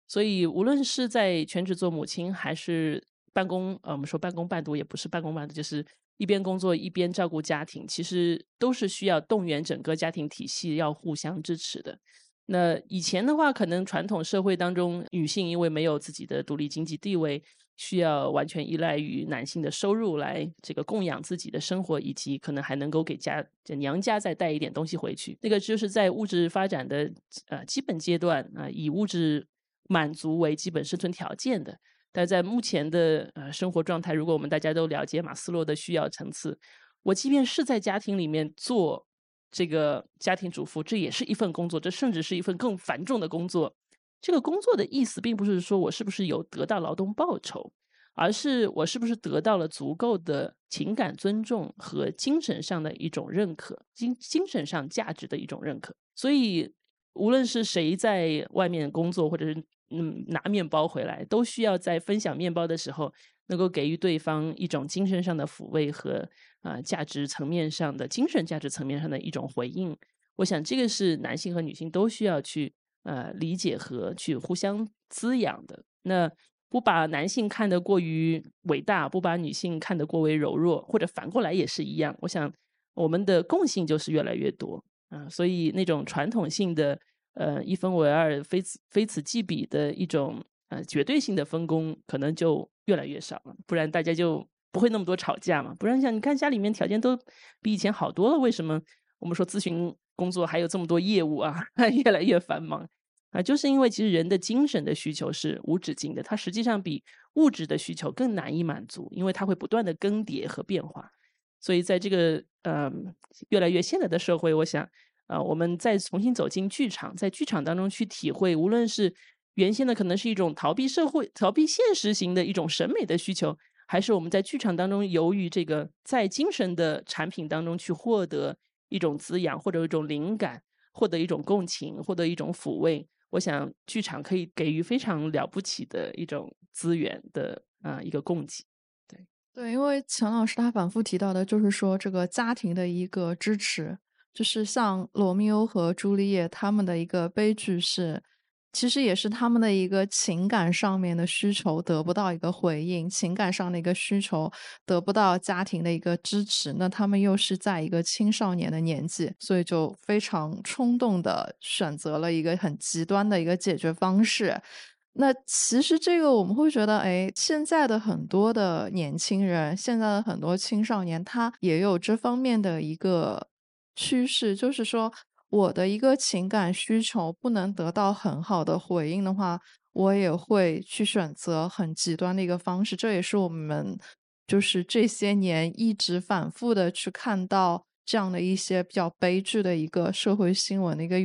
所以，无论是在全职做母亲，还是办公，呃，我们说半工半读，也不是半工半读，就是一边工作一边照顾家庭，其实都是需要动员整个家庭体系，要互相支持的。那以前的话，可能传统社会当中，女性因为没有自己的独立经济地位。需要完全依赖于男性的收入来这个供养自己的生活，以及可能还能够给家娘家再带一点东西回去。那个就是在物质发展的呃基本阶段啊，以物质满足为基本生存条件的。但在目前的呃生活状态，如果我们大家都了解马斯洛的需要层次，我即便是在家庭里面做这个家庭主妇，这也是一份工作，这甚至是一份更繁重的工作。这个工作的意思，并不是说我是不是有得到劳动报酬，而是我是不是得到了足够的情感尊重和精神上的一种认可，精精神上价值的一种认可。所以，无论是谁在外面工作，或者是嗯拿面包回来，都需要在分享面包的时候，能够给予对方一种精神上的抚慰和啊价值层面上的精神价值层面上的一种回应。我想，这个是男性和女性都需要去。呃，理解和去互相滋养的。那不把男性看得过于伟大，不把女性看得过为柔弱，或者反过来也是一样。我想，我们的共性就是越来越多啊。所以那种传统性的呃一分为二、非此非此即彼的一种呃绝对性的分工，可能就越来越少了。不然大家就不会那么多吵架嘛。不然像你看家里面条件都比以前好多了，为什么我们说咨询工作还有这么多业务啊，越来越繁忙？啊，就是因为其实人的精神的需求是无止境的，它实际上比物质的需求更难以满足，因为它会不断的更迭和变化。所以在这个呃越来越现代的社会，我想啊，我们再重新走进剧场，在剧场当中去体会，无论是原先的可能是一种逃避社会、逃避现实型的一种审美的需求，还是我们在剧场当中由于这个在精神的产品当中去获得一种滋养，或者一种灵感，获得一种共情，获得一种抚慰。我想，剧场可以给予非常了不起的一种资源的啊一个供给，对对，因为钱老师他反复提到的，就是说这个家庭的一个支持，就是像罗密欧和朱丽叶他们的一个悲剧是。其实也是他们的一个情感上面的需求得不到一个回应，情感上的一个需求得不到家庭的一个支持。那他们又是在一个青少年的年纪，所以就非常冲动的选择了一个很极端的一个解决方式。那其实这个我们会觉得，哎，现在的很多的年轻人，现在的很多青少年，他也有这方面的一个趋势，就是说。我的一个情感需求不能得到很好的回应的话，我也会去选择很极端的一个方式。这也是我们就是这些年一直反复的去看到这样的一些比较悲剧的一个社会新闻的一个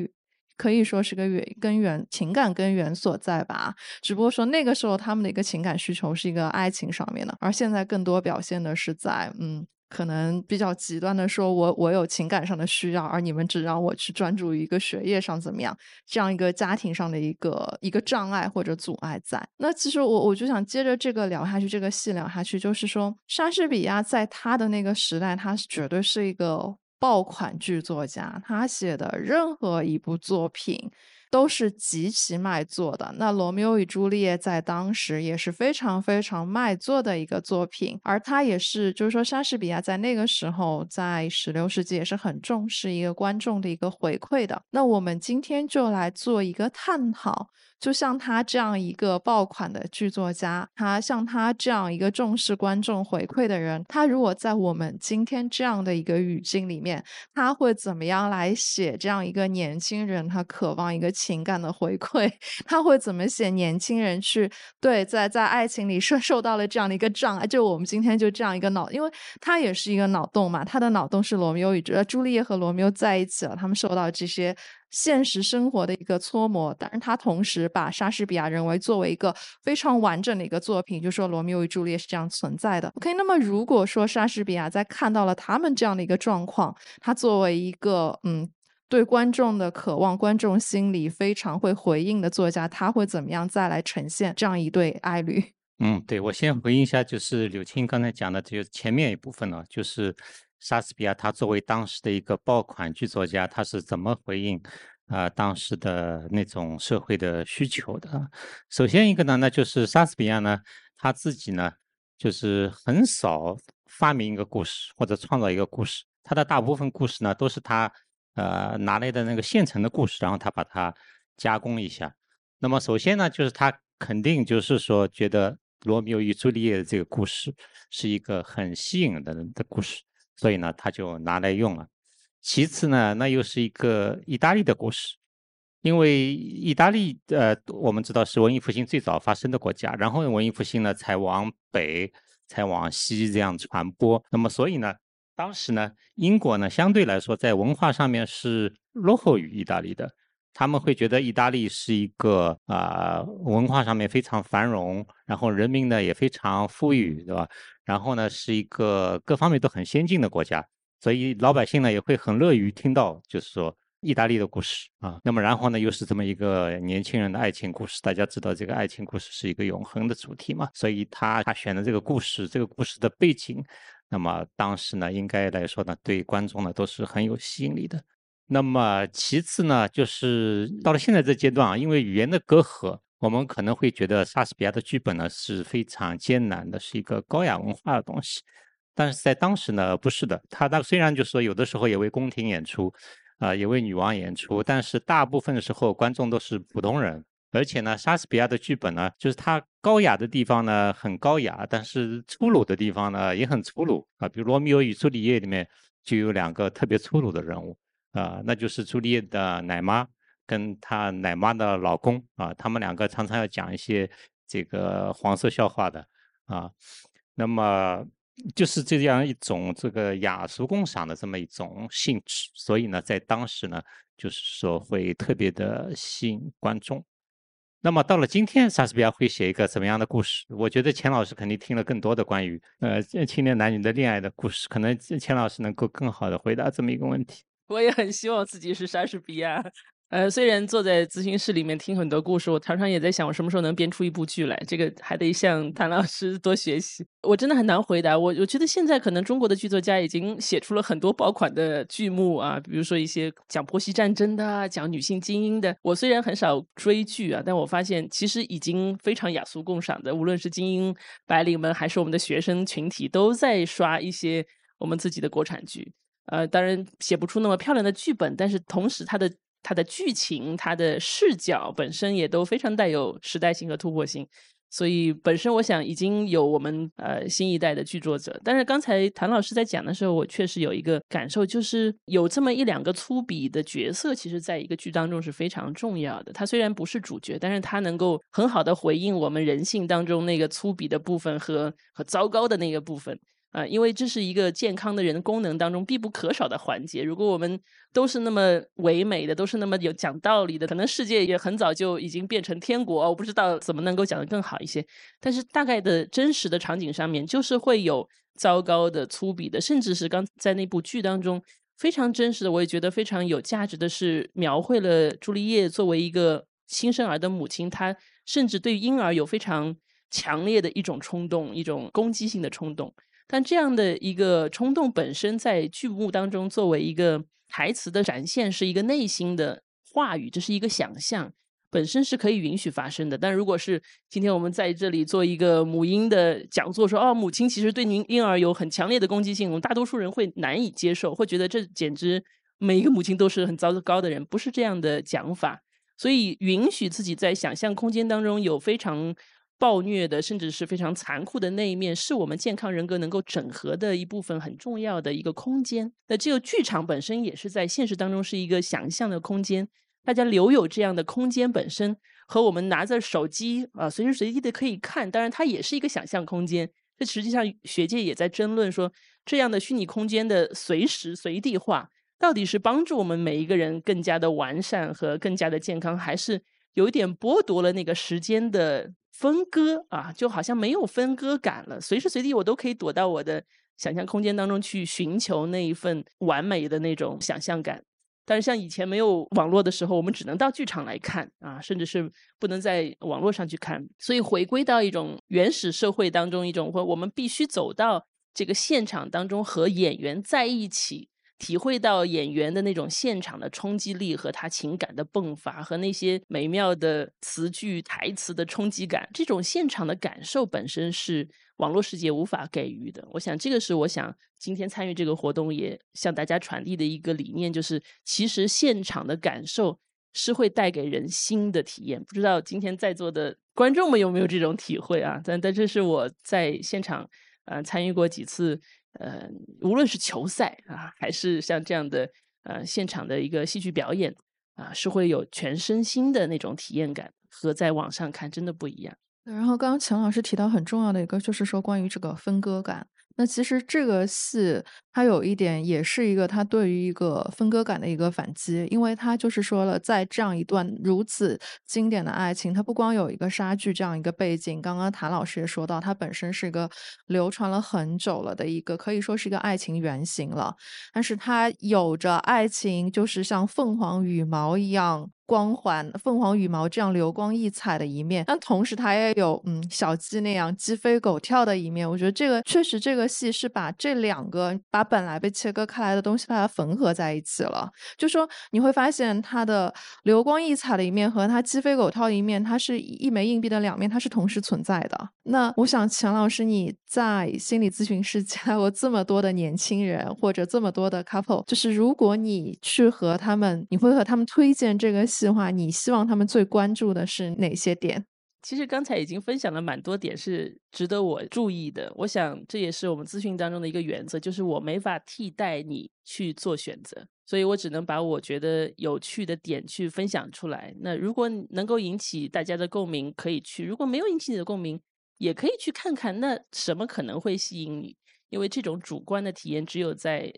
可以说是个源根源情感根源所在吧。只不过说那个时候他们的一个情感需求是一个爱情上面的，而现在更多表现的是在嗯。可能比较极端的说，我我有情感上的需要，而你们只让我去专注于一个学业上怎么样，这样一个家庭上的一个一个障碍或者阻碍在。那其实我我就想接着这个聊下去，这个戏聊下去，就是说莎士比亚在他的那个时代，他是绝对是一个爆款剧作家，他写的任何一部作品。都是极其卖座的。那《罗密欧与朱丽叶》在当时也是非常非常卖座的一个作品，而它也是，就是说，莎士比亚在那个时候，在十六世纪也是很重视一个观众的一个回馈的。那我们今天就来做一个探讨。就像他这样一个爆款的剧作家，他像他这样一个重视观众回馈的人，他如果在我们今天这样的一个语境里面，他会怎么样来写这样一个年轻人他渴望一个情感的回馈？他会怎么写年轻人去对在在爱情里受受到了这样的一个障碍？就我们今天就这样一个脑，因为他也是一个脑洞嘛，他的脑洞是罗密欧与朱丽叶和罗密欧在一起了，他们受到这些。现实生活的一个搓磨，但是他同时把莎士比亚认为作为一个非常完整的一个作品，就说《罗密欧与朱丽叶》是这样存在的。OK，那么如果说莎士比亚在看到了他们这样的一个状况，他作为一个嗯对观众的渴望、观众心里非常会回应的作家，他会怎么样再来呈现这样一对爱侣？嗯，对我先回应一下，就是柳青刚才讲的，就前面一部分呢，就是。莎士比亚他作为当时的一个爆款剧作家，他是怎么回应啊当时的那种社会的需求的？首先一个呢，那就是莎士比亚呢他自己呢就是很少发明一个故事或者创造一个故事，他的大部分故事呢都是他呃拿来的那个现成的故事，然后他把它加工一下。那么首先呢，就是他肯定就是说觉得罗密欧与朱丽叶的这个故事是一个很吸引的人的故事。所以呢，他就拿来用了。其次呢，那又是一个意大利的故事，因为意大利呃，我们知道是文艺复兴最早发生的国家，然后文艺复兴呢才往北、才往西这样传播。那么，所以呢，当时呢，英国呢相对来说在文化上面是落后于意大利的。他们会觉得意大利是一个啊文化上面非常繁荣，然后人民呢也非常富裕，对吧？然后呢是一个各方面都很先进的国家，所以老百姓呢也会很乐于听到，就是说意大利的故事啊。那么然后呢又是这么一个年轻人的爱情故事，大家知道这个爱情故事是一个永恒的主题嘛，所以他他选的这个故事，这个故事的背景，那么当时呢应该来说呢对观众呢都是很有吸引力的。那么其次呢，就是到了现在这阶段啊，因为语言的隔阂，我们可能会觉得莎士比亚的剧本呢是非常艰难的，是一个高雅文化的东西。但是在当时呢，不是的。他他虽然就说有的时候也为宫廷演出，啊，也为女王演出，但是大部分的时候观众都是普通人。而且呢，莎士比亚的剧本呢，就是他高雅的地方呢很高雅，但是粗鲁的地方呢也很粗鲁啊。比如《罗密欧与朱丽叶》里面就有两个特别粗鲁的人物。啊，那就是朱丽叶的奶妈跟她奶妈的老公啊，他们两个常常要讲一些这个黄色笑话的啊。那么就是这样一种这个雅俗共赏的这么一种性质，所以呢，在当时呢，就是说会特别的吸引观众。那么到了今天，莎士比亚会写一个怎么样的故事？我觉得钱老师肯定听了更多的关于呃青年男女的恋爱的故事，可能钱老师能够更好的回答这么一个问题。我也很希望自己是莎士比亚。呃，虽然坐在咨询室里面听很多故事，我常常也在想，我什么时候能编出一部剧来？这个还得向谭老师多学习。我真的很难回答。我我觉得现在可能中国的剧作家已经写出了很多爆款的剧目啊，比如说一些讲婆媳战争的，讲女性精英的。我虽然很少追剧啊，但我发现其实已经非常雅俗共赏的，无论是精英白领们，还是我们的学生群体，都在刷一些我们自己的国产剧。呃，当然写不出那么漂亮的剧本，但是同时它的它的剧情、它的视角本身也都非常带有时代性和突破性。所以本身我想已经有我们呃新一代的剧作者。但是刚才谭老师在讲的时候，我确实有一个感受，就是有这么一两个粗鄙的角色，其实在一个剧当中是非常重要的。他虽然不是主角，但是他能够很好的回应我们人性当中那个粗鄙的部分和和糟糕的那个部分。啊，因为这是一个健康的人的功能当中必不可少的环节。如果我们都是那么唯美的，都是那么有讲道理的，可能世界也很早就已经变成天国。我不知道怎么能够讲得更好一些。但是大概的真实的场景上面，就是会有糟糕的、粗鄙的，甚至是刚在那部剧当中非常真实的，我也觉得非常有价值的是描绘了朱丽叶作为一个新生儿的母亲，她甚至对婴儿有非常强烈的一种冲动，一种攻击性的冲动。但这样的一个冲动本身，在剧目当中作为一个台词的展现，是一个内心的话语，这是一个想象，本身是可以允许发生的。但如果是今天我们在这里做一个母婴的讲座，说哦，母亲其实对您婴儿有很强烈的攻击性，我们大多数人会难以接受，会觉得这简直每一个母亲都是很糟糕的人，不是这样的讲法。所以允许自己在想象空间当中有非常。暴虐的，甚至是非常残酷的那一面，是我们健康人格能够整合的一部分，很重要的一个空间。那这个剧场本身也是在现实当中是一个想象的空间，大家留有这样的空间本身，和我们拿着手机啊随时随地的可以看，当然它也是一个想象空间。这实际上学界也在争论说，这样的虚拟空间的随时随地化，到底是帮助我们每一个人更加的完善和更加的健康，还是有一点剥夺了那个时间的？分割啊，就好像没有分割感了。随时随地我都可以躲到我的想象空间当中去寻求那一份完美的那种想象感。但是像以前没有网络的时候，我们只能到剧场来看啊，甚至是不能在网络上去看。所以回归到一种原始社会当中，一种或我们必须走到这个现场当中和演员在一起。体会到演员的那种现场的冲击力和他情感的迸发，和那些美妙的词句台词的冲击感，这种现场的感受本身是网络世界无法给予的。我想，这个是我想今天参与这个活动也向大家传递的一个理念，就是其实现场的感受是会带给人新的体验。不知道今天在座的观众们有没有这种体会啊？但但这是我在现场呃参与过几次。呃，无论是球赛啊，还是像这样的呃现场的一个戏剧表演啊，是会有全身心的那种体验感，和在网上看真的不一样。然后刚刚钱老师提到很重要的一个，就是说关于这个分割感。那其实这个戏它有一点，也是一个它对于一个分割感的一个反击，因为它就是说了，在这样一段如此经典的爱情，它不光有一个杀剧这样一个背景，刚刚谭老师也说到，它本身是一个流传了很久了的一个，可以说是一个爱情原型了，但是它有着爱情就是像凤凰羽毛一样。光环，凤凰羽毛这样流光溢彩的一面，但同时它也有嗯小鸡那样鸡飞狗跳的一面。我觉得这个确实，这个戏是把这两个把本来被切割开来的东西把它缝合在一起了。就说你会发现它的流光溢彩的一面和它鸡飞狗跳的一面，它是一枚硬币的两面，它是同时存在的。那我想，钱老师你在心理咨询室接待过这么多的年轻人或者这么多的 couple，就是如果你去和他们，你会和他们推荐这个戏。的话，你希望他们最关注的是哪些点？其实刚才已经分享了蛮多点是值得我注意的。我想这也是我们咨询当中的一个原则，就是我没法替代你去做选择，所以我只能把我觉得有趣的点去分享出来。那如果能够引起大家的共鸣，可以去；如果没有引起你的共鸣，也可以去看看那什么可能会吸引你。因为这种主观的体验，只有在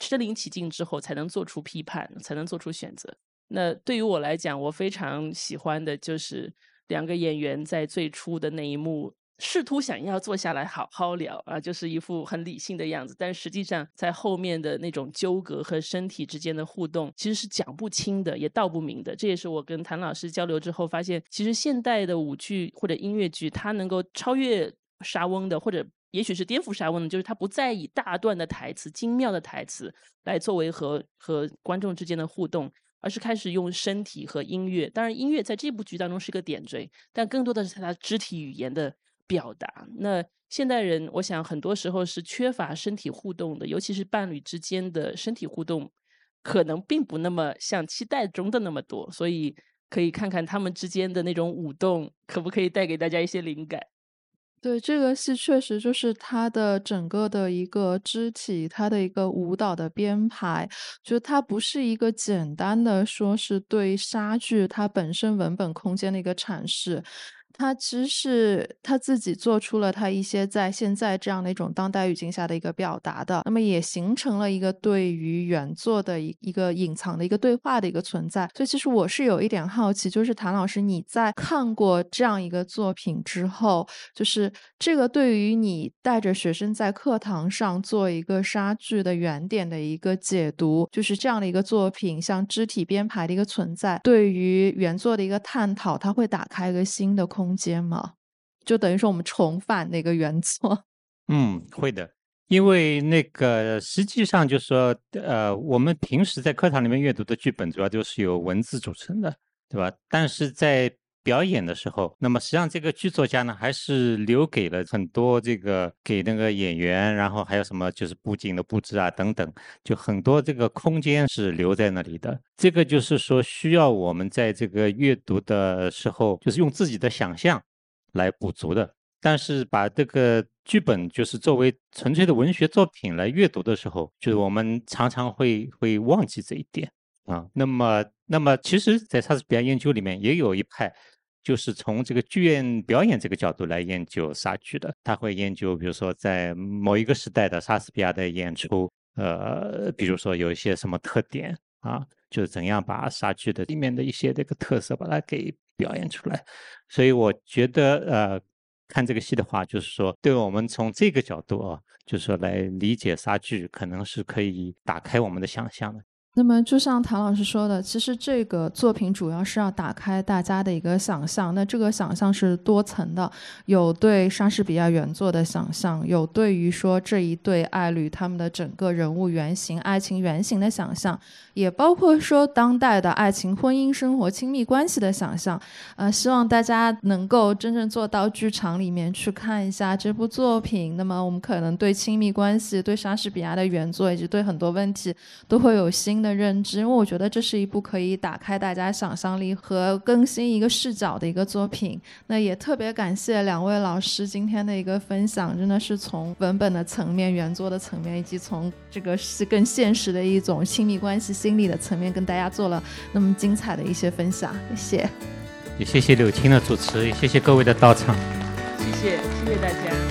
身临其境之后，才能做出批判，才能做出选择。那对于我来讲，我非常喜欢的就是两个演员在最初的那一幕，试图想要坐下来好好聊啊，就是一副很理性的样子，但实际上在后面的那种纠葛和身体之间的互动，其实是讲不清的，也道不明的。这也是我跟谭老师交流之后发现，其实现代的舞剧或者音乐剧，它能够超越沙翁的，或者也许是颠覆沙翁的，就是它不再以大段的台词、精妙的台词来作为和和观众之间的互动。而是开始用身体和音乐，当然音乐在这部剧当中是个点缀，但更多的是它肢体语言的表达。那现代人，我想很多时候是缺乏身体互动的，尤其是伴侣之间的身体互动，可能并不那么像期待中的那么多。所以可以看看他们之间的那种舞动，可不可以带给大家一些灵感。对这个戏，确实就是它的整个的一个肢体，它的一个舞蹈的编排，就它不是一个简单的说是对莎剧它本身文本空间的一个阐释。他其实是他自己做出了他一些在现在这样的一种当代语境下的一个表达的，那么也形成了一个对于原作的一一个隐藏的一个对话的一个存在。所以其实我是有一点好奇，就是谭老师你在看过这样一个作品之后，就是这个对于你带着学生在课堂上做一个莎剧的原点的一个解读，就是这样的一个作品，像肢体编排的一个存在，对于原作的一个探讨，它会打开一个新的空间吗？就等于说我们重返那个原作。嗯，会的，因为那个实际上就是说，呃，我们平时在课堂里面阅读的剧本，主要就是由文字组成的，对吧？但是在表演的时候，那么实际上这个剧作家呢，还是留给了很多这个给那个演员，然后还有什么就是布景的布置啊等等，就很多这个空间是留在那里的。这个就是说需要我们在这个阅读的时候，就是用自己的想象来补足的。但是把这个剧本就是作为纯粹的文学作品来阅读的时候，就是我们常常会会忘记这一点啊。那么，那么其实，在莎士比亚研究里面也有一派。就是从这个剧院表演这个角度来研究莎剧的，他会研究，比如说在某一个时代的莎士比亚的演出，呃，比如说有一些什么特点啊，就是怎样把莎剧的里面的一些这个特色把它给表演出来。所以我觉得，呃，看这个戏的话，就是说，对我们从这个角度啊，就是说来理解莎剧，可能是可以打开我们的想象的。那么，就像谭老师说的，其实这个作品主要是要打开大家的一个想象。那这个想象是多层的，有对莎士比亚原作的想象，有对于说这一对爱侣他们的整个人物原型、爱情原型的想象，也包括说当代的爱情、婚姻生活、亲密关系的想象。呃，希望大家能够真正做到剧场里面去看一下这部作品。那么，我们可能对亲密关系、对莎士比亚的原作以及对很多问题都会有新新。的认知，因为我觉得这是一部可以打开大家想象力和更新一个视角的一个作品。那也特别感谢两位老师今天的一个分享，真的是从文本的层面、原作的层面，以及从这个是更现实的一种亲密关系、心理的层面，跟大家做了那么精彩的一些分享。谢谢，也谢谢柳青的主持，也谢谢各位的到场，谢谢，谢谢大家。